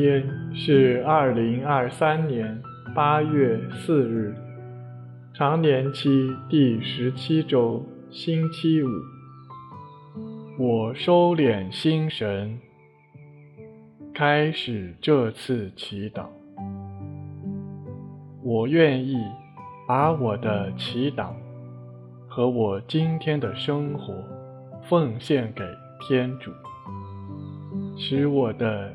天是二零二三年八月四日，长年期第十七周，星期五。我收敛心神，开始这次祈祷。我愿意把我的祈祷和我今天的生活奉献给天主，使我的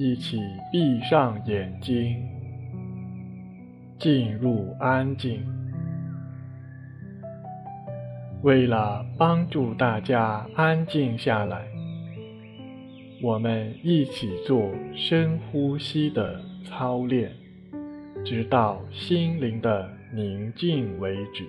一起闭上眼睛，进入安静。为了帮助大家安静下来，我们一起做深呼吸的操练，直到心灵的宁静为止。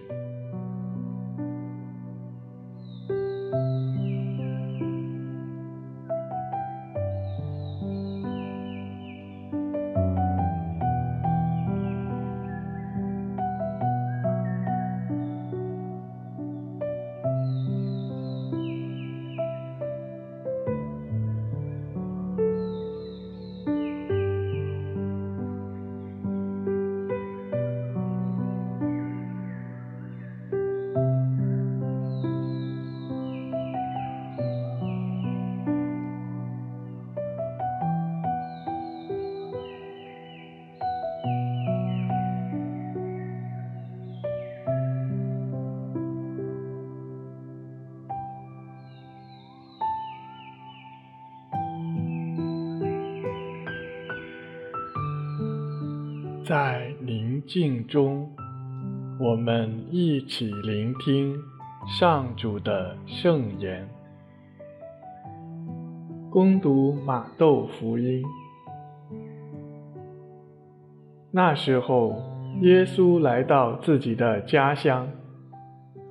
在宁静中，我们一起聆听上主的圣言。恭读马窦福音。那时候，耶稣来到自己的家乡，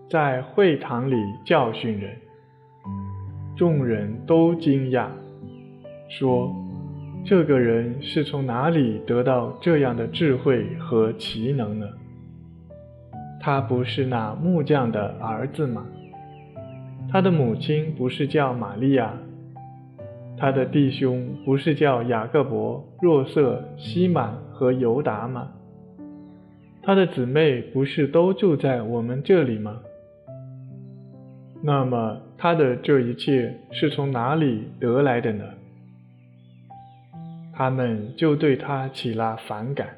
在会堂里教训人，众人都惊讶，说。这个人是从哪里得到这样的智慧和奇能呢？他不是那木匠的儿子吗？他的母亲不是叫玛利亚？他的弟兄不是叫雅各伯、若瑟、西满和犹达吗？他的姊妹不是都住在我们这里吗？那么他的这一切是从哪里得来的呢？他们就对他起了反感。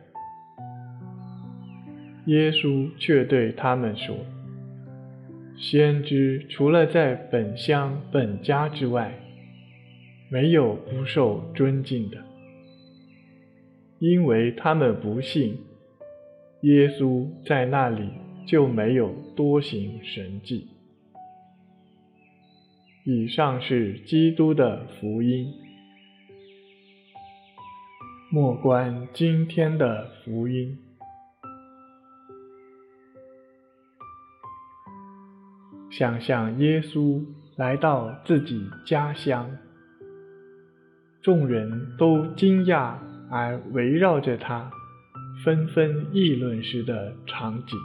耶稣却对他们说：“先知除了在本乡本家之外，没有不受尊敬的。因为他们不信，耶稣在那里就没有多行神迹。”以上是基督的福音。莫观今天的福音，想象耶稣来到自己家乡，众人都惊讶而围绕着他，纷纷议论时的场景。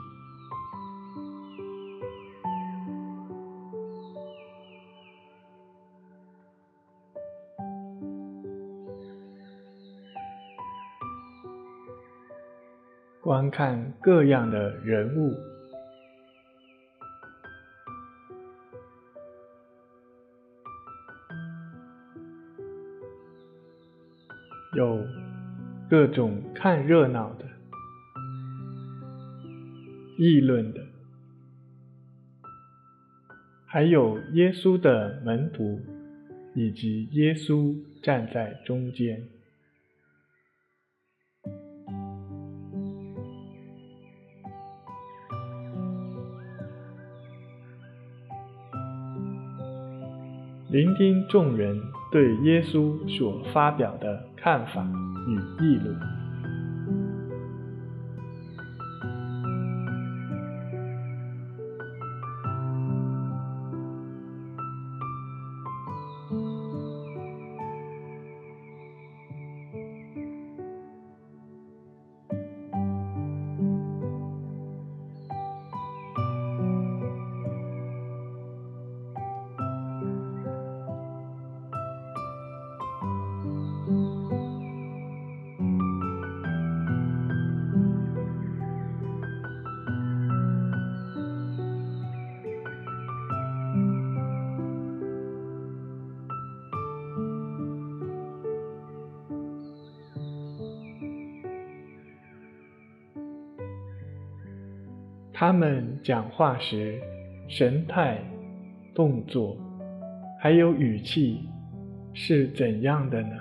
观看各样的人物，有各种看热闹的、议论的，还有耶稣的门徒，以及耶稣站在中间。聆听众人对耶稣所发表的看法与议论。他们讲话时，神态、动作，还有语气是怎样的呢？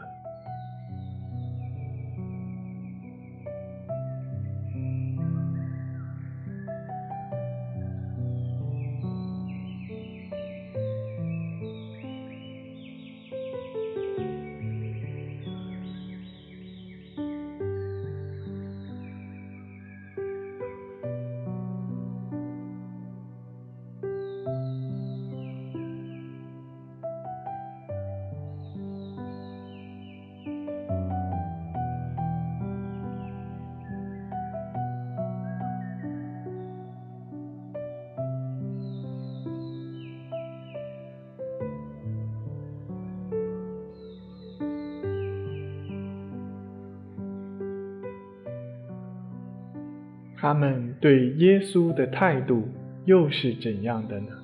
他们对耶稣的态度又是怎样的呢？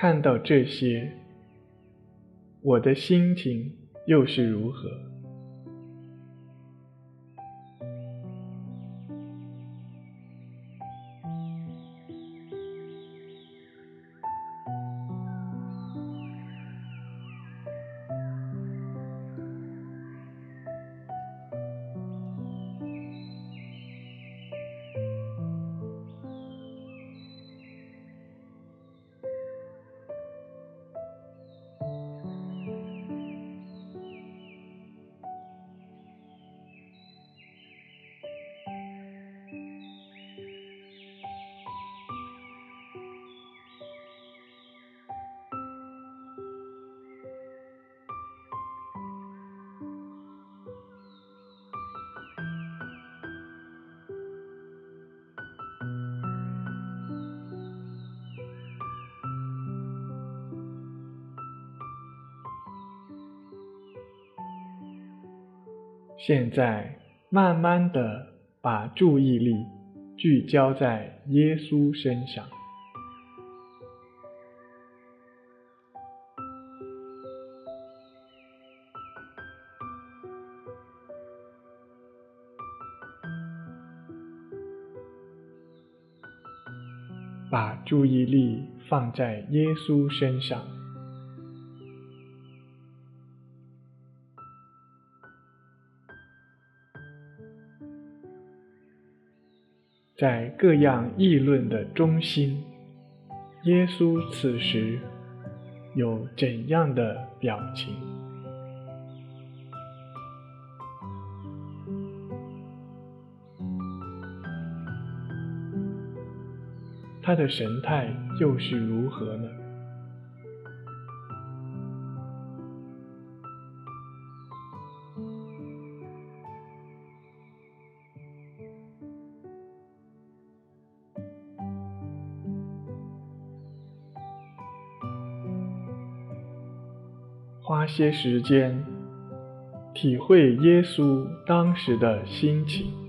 看到这些，我的心情又是如何？现在，慢慢的把注意力聚焦在耶稣身上，把注意力放在耶稣身上。在各样议论的中心，耶稣此时有怎样的表情？他的神态又是如何呢？花些时间体会耶稣当时的心情。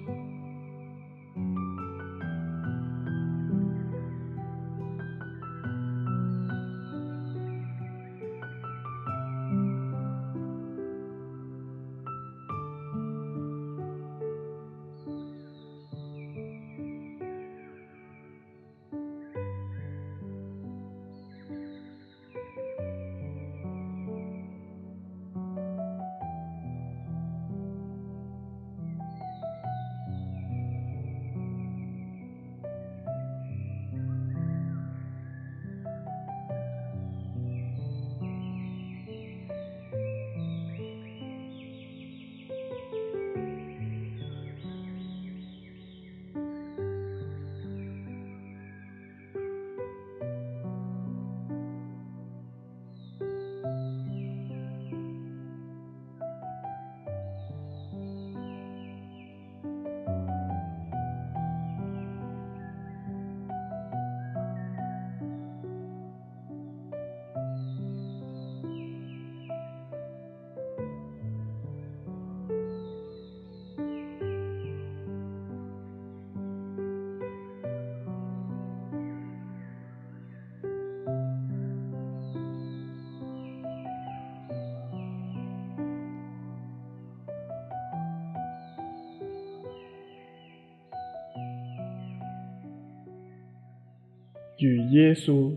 与耶稣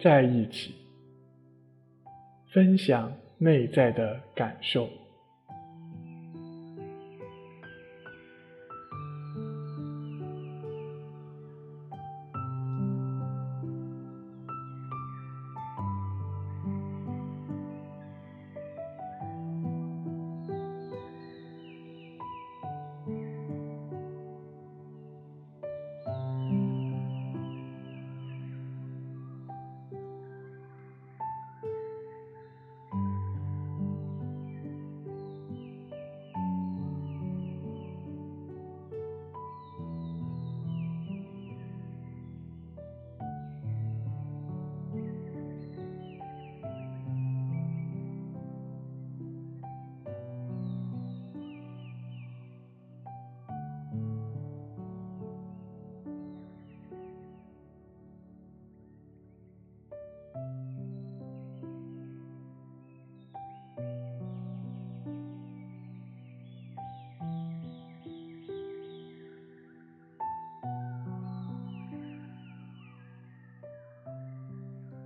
在一起，分享内在的感受。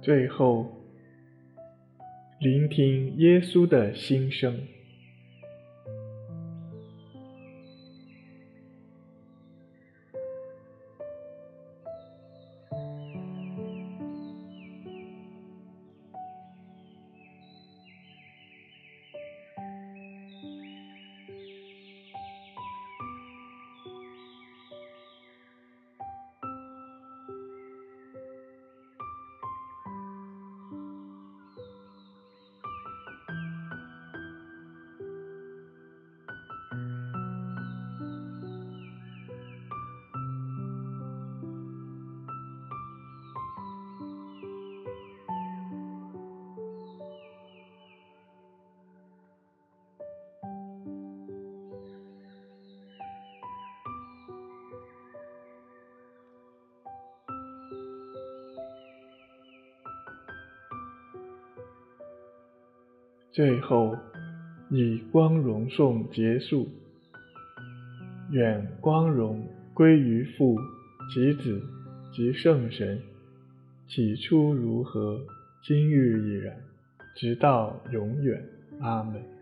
最后，聆听耶稣的心声。最后，以光荣颂结束。愿光荣归于父及子及圣神，起初如何，今日已然，直到永远。阿门。